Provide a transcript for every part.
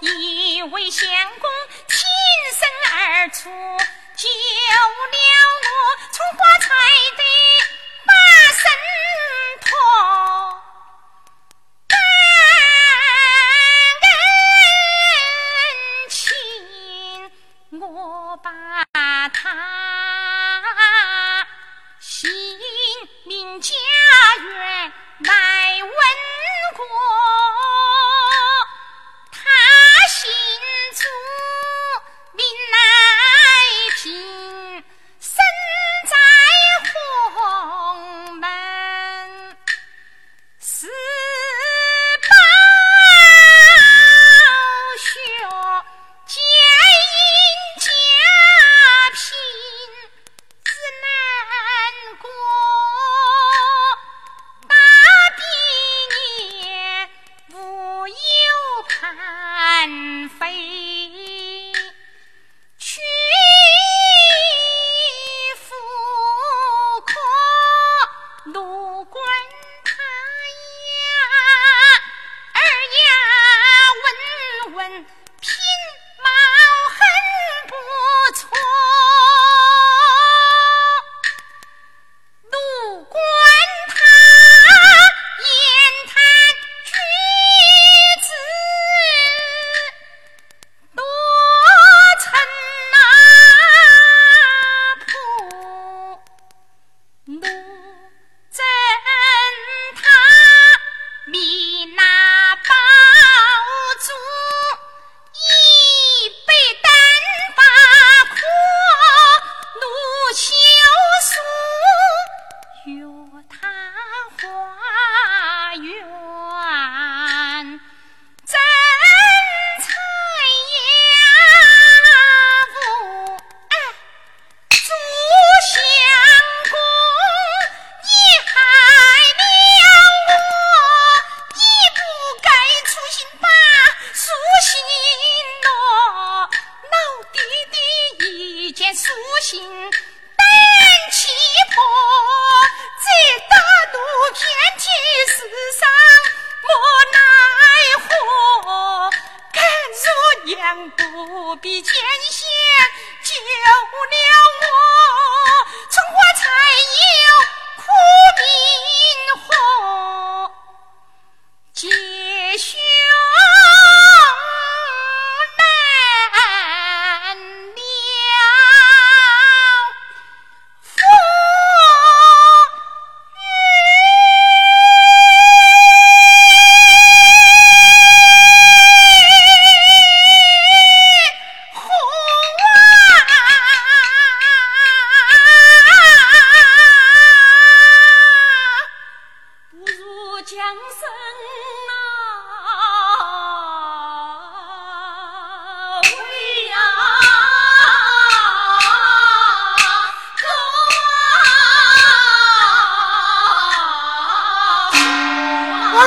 一位相公挺身而出，救了我从花菜。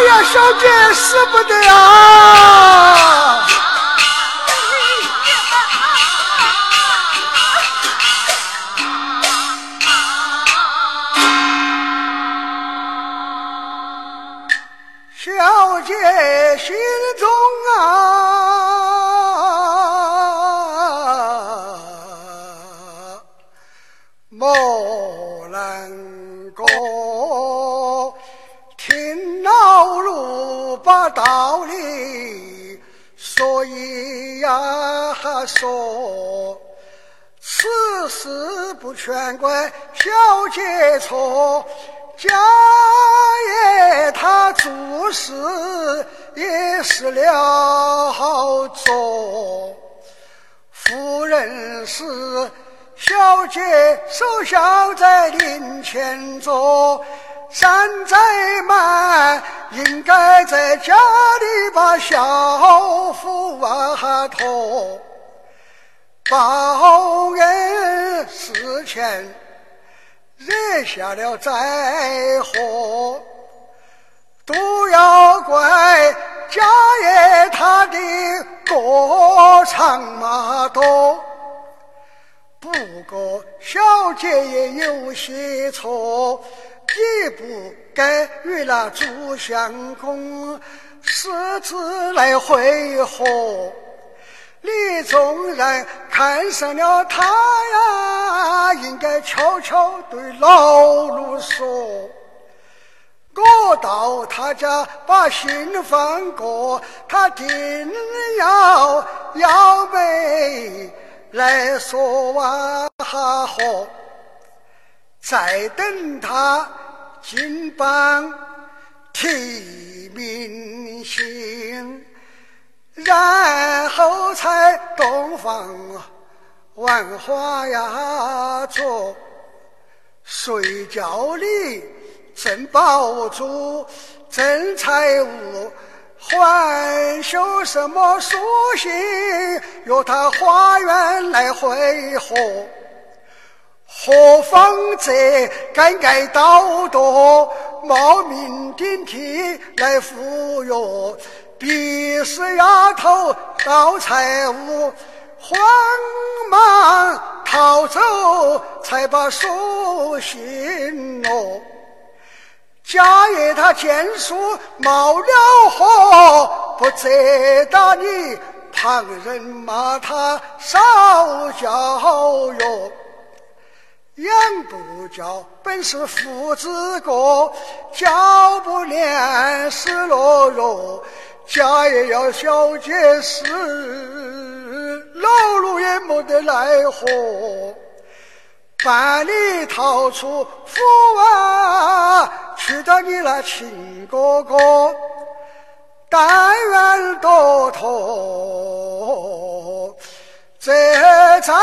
呀，小姐，舍不得啊！说此事不全怪小姐错，家爷他做事也失了做。夫人是小姐守孝在林前坐，山再满应该在家里把孝服啊托。报恩事前惹下了灾祸，都要怪家爷他的过长嘛多。不过小姐也有些错，也不该与那朱相公私自来会合。你纵然看上了他呀，应该悄悄对老奴说，我到他家把信放过，他定要要妹来说完哈，再等他金榜题名信。然后才洞房万花呀做，睡觉里正抱住正财物，还修什么书信约他花园来会合？何方这该该道德，冒名顶替来赴约？必是丫头盗财物，慌忙逃走，才把书信落。家爷他见书冒了火，不责打你，旁人骂他少教育。养不教本是父子过，教不练是懦弱。家也要小姐事，老奴也没得奈何。半里逃出府啊，去到你那亲哥哥，但愿多托这灾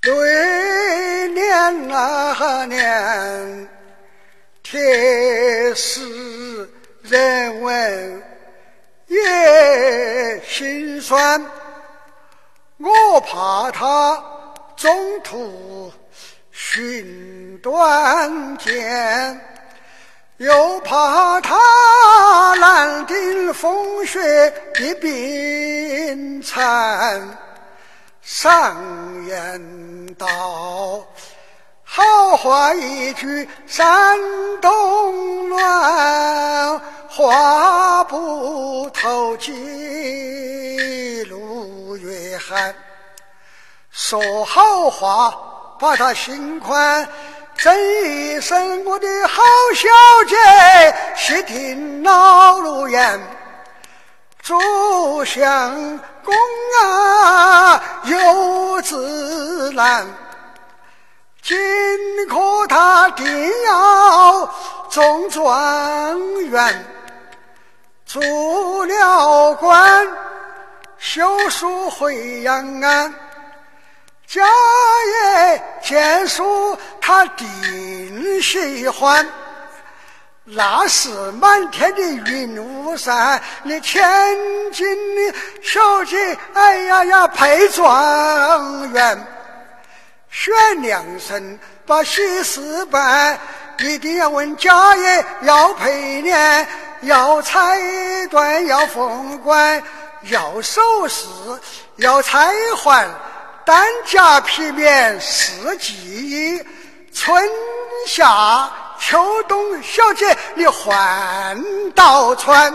对娘啊娘铁石人文也心酸我怕他中途寻短见又怕他难顶风雪的冰残。上言道：“好话一句三冬暖，话不投机路越寒。”说好话，把他心宽。这一生，我的好小姐，细听老奴言。主相公啊，有子难。今可他定要中状元，做了官，休书回延安。家业见书，他定喜欢。那是满天的云雾散，你千金的小姐，哎呀呀，配状元。选良辰把喜事办，一定要问家业，要配年，要彩缎，要凤冠，要首饰，要钗环，单价皮棉四季衣，春夏秋冬，小姐你换到穿，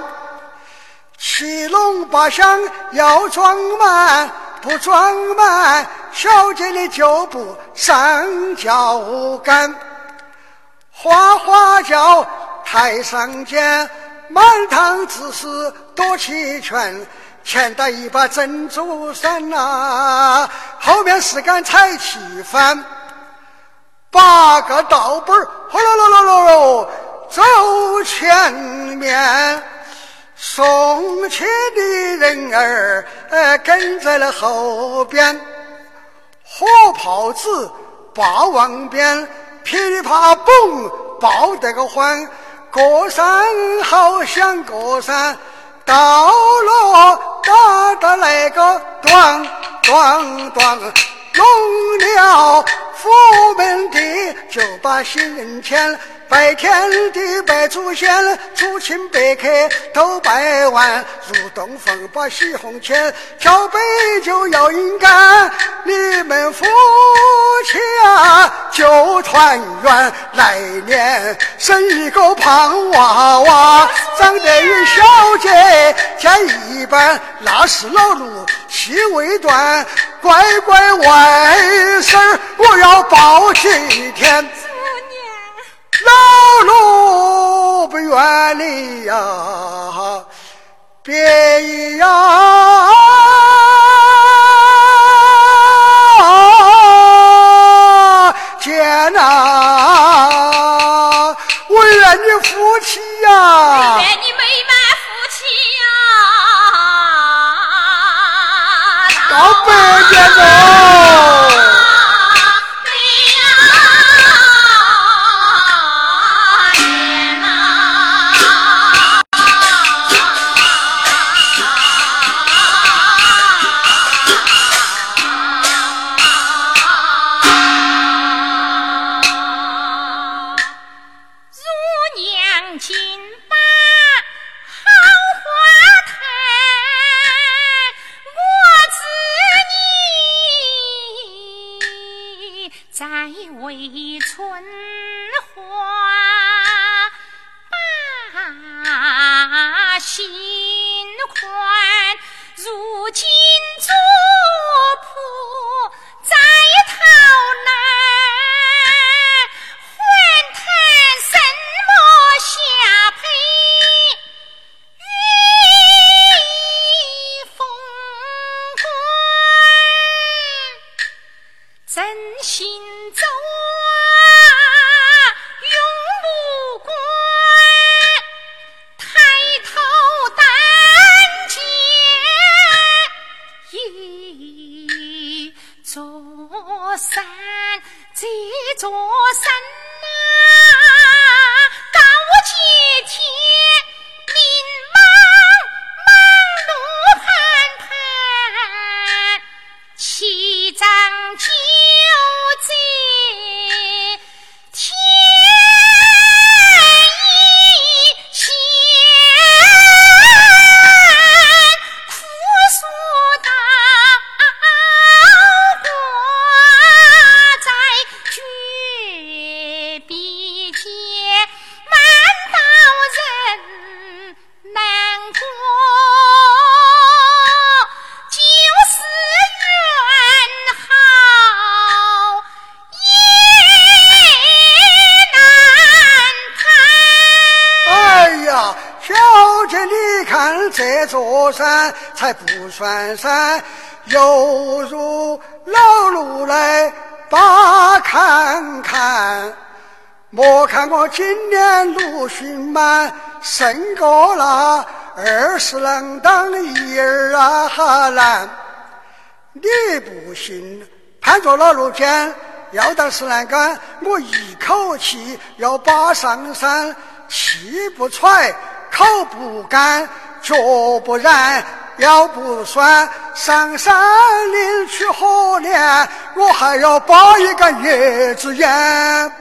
七龙八箱要装满。不装满，小姐你就不上轿杆。花花轿台上见，满堂子事多齐全。前带一把珍珠伞呐，后面是杆彩旗幡。八个道本儿，呼噜噜噜噜噜，走前面。送亲的人儿，呃，跟在了后边。火炮子把王鞭，噼里啪嘣，爆得个欢。过山好像过山，到了打的那个咚咚咚，弄了府门的，就把新人牵。拜天地，拜祖先，祖亲百客都拜完。入洞房把喜红牵，挑杯酒要饮干。你们夫妻啊，就团圆。来年生一个胖娃娃，长得与小姐见一般，那是老奴气未断。乖乖外甥，我要抱几天。老路不远离呀，别呀，天哪！我愿你夫妻呀，愿你美满夫妻呀，到百还不算山，犹如老路来把看看。莫看我今年陆逊满，胜过那二十郎当一儿啊哈难。你不信，攀着老路肩，要当石栏杆，我一口气要把上山，气不喘，口不干，脚不燃。要不算上山领取可怜，我还要包一个叶子烟。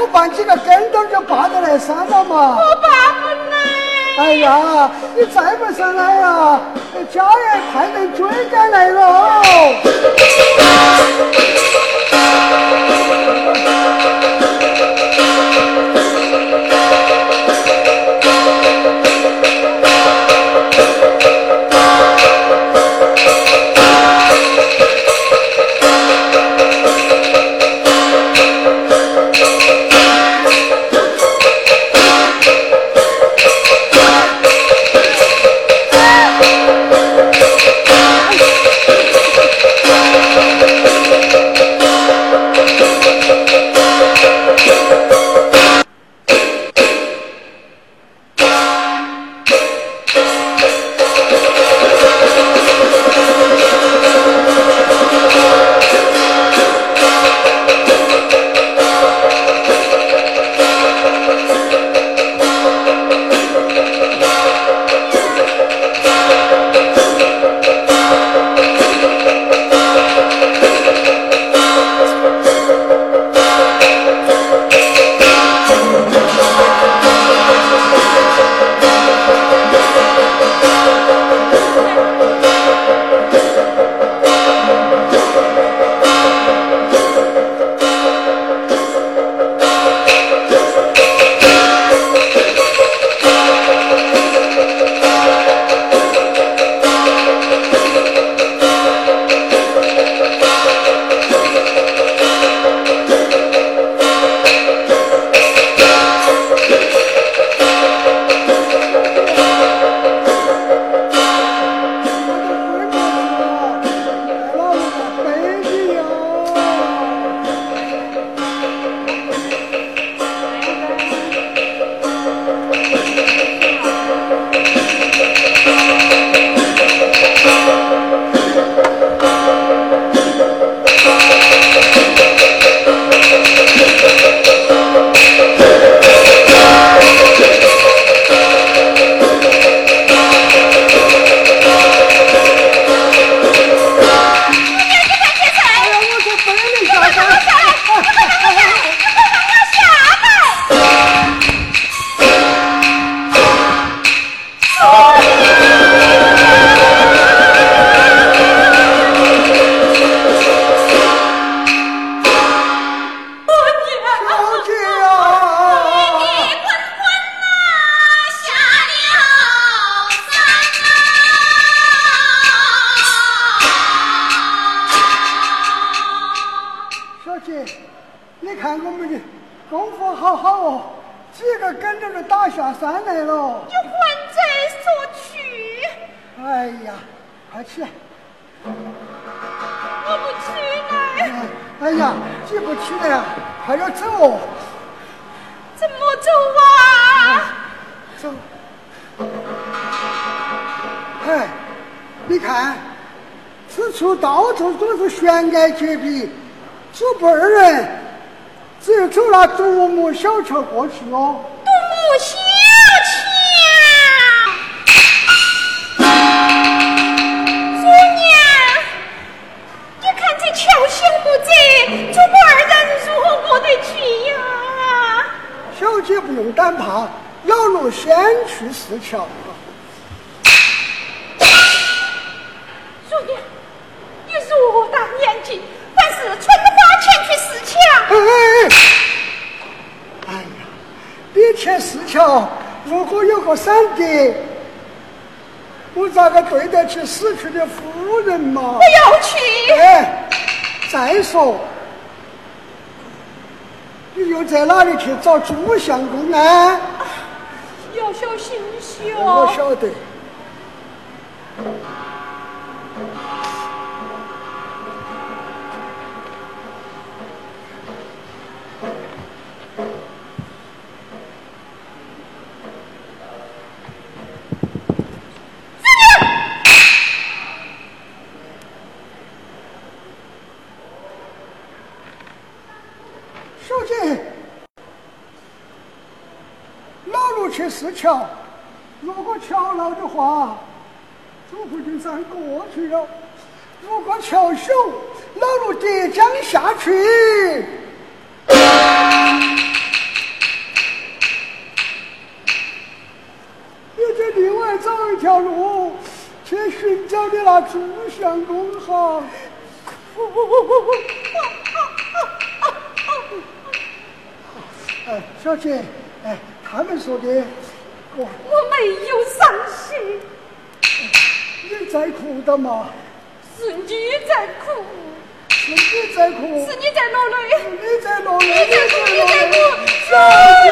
我搬几个跟头就爬得来山了嘛。我爬不来。哎呀，你再不上来呀，家人派人追赶来了。走不二人，只有走那独木小桥过去哦。独木小桥，姑娘，你看这桥小不窄，走不二人如何过得去呀？小姐不用胆怕，老奴先去试桥。桥，如果有个闪电，我咋个对得起死去的夫人嘛？我要去！哎，再说，你又在哪里去找朱相公呢？要小心些哦。我晓得。是桥，如果桥老的话，朱福金山过去了；如果桥朽，老路浙江下去，你就另外找一条路去寻找你那朱相公哈！哎，小姐，哎，他们说的。我我没有伤心。你在哭的嘛？是你在哭。是你在哭。是你在落泪。你在落泪。你在哭，你在哭。小姐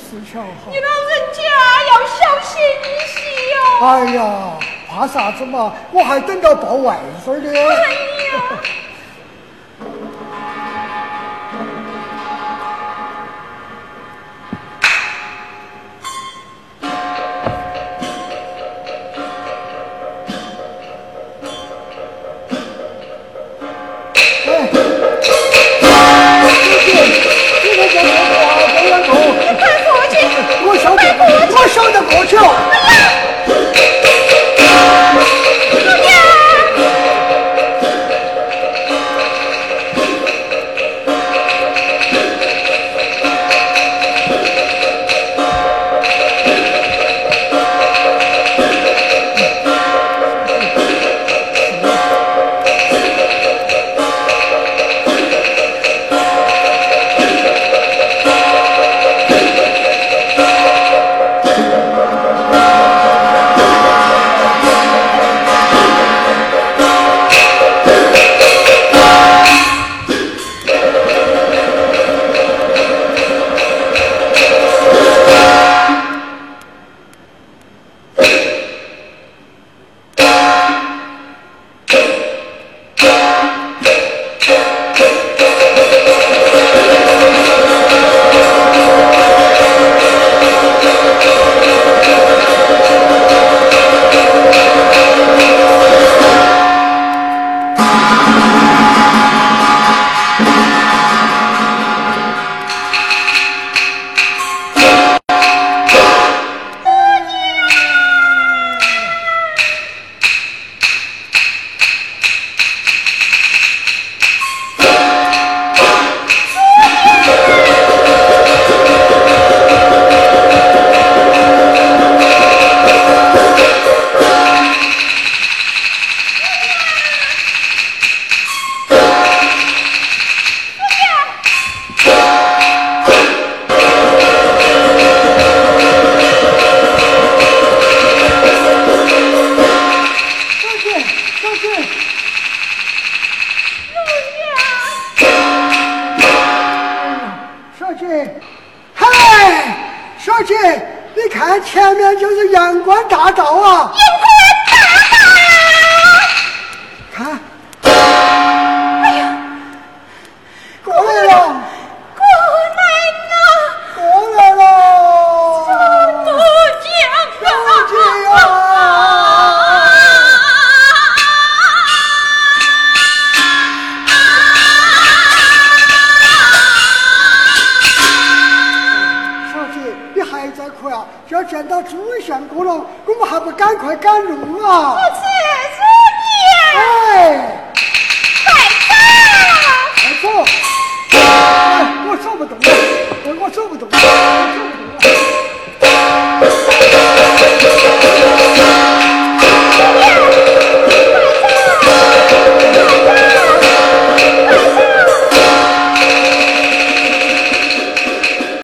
你老人家要小心一些哟。哎呀，怕啥子嘛？我还等到抱外孙呢。哎呀。收的不错。拿着啊？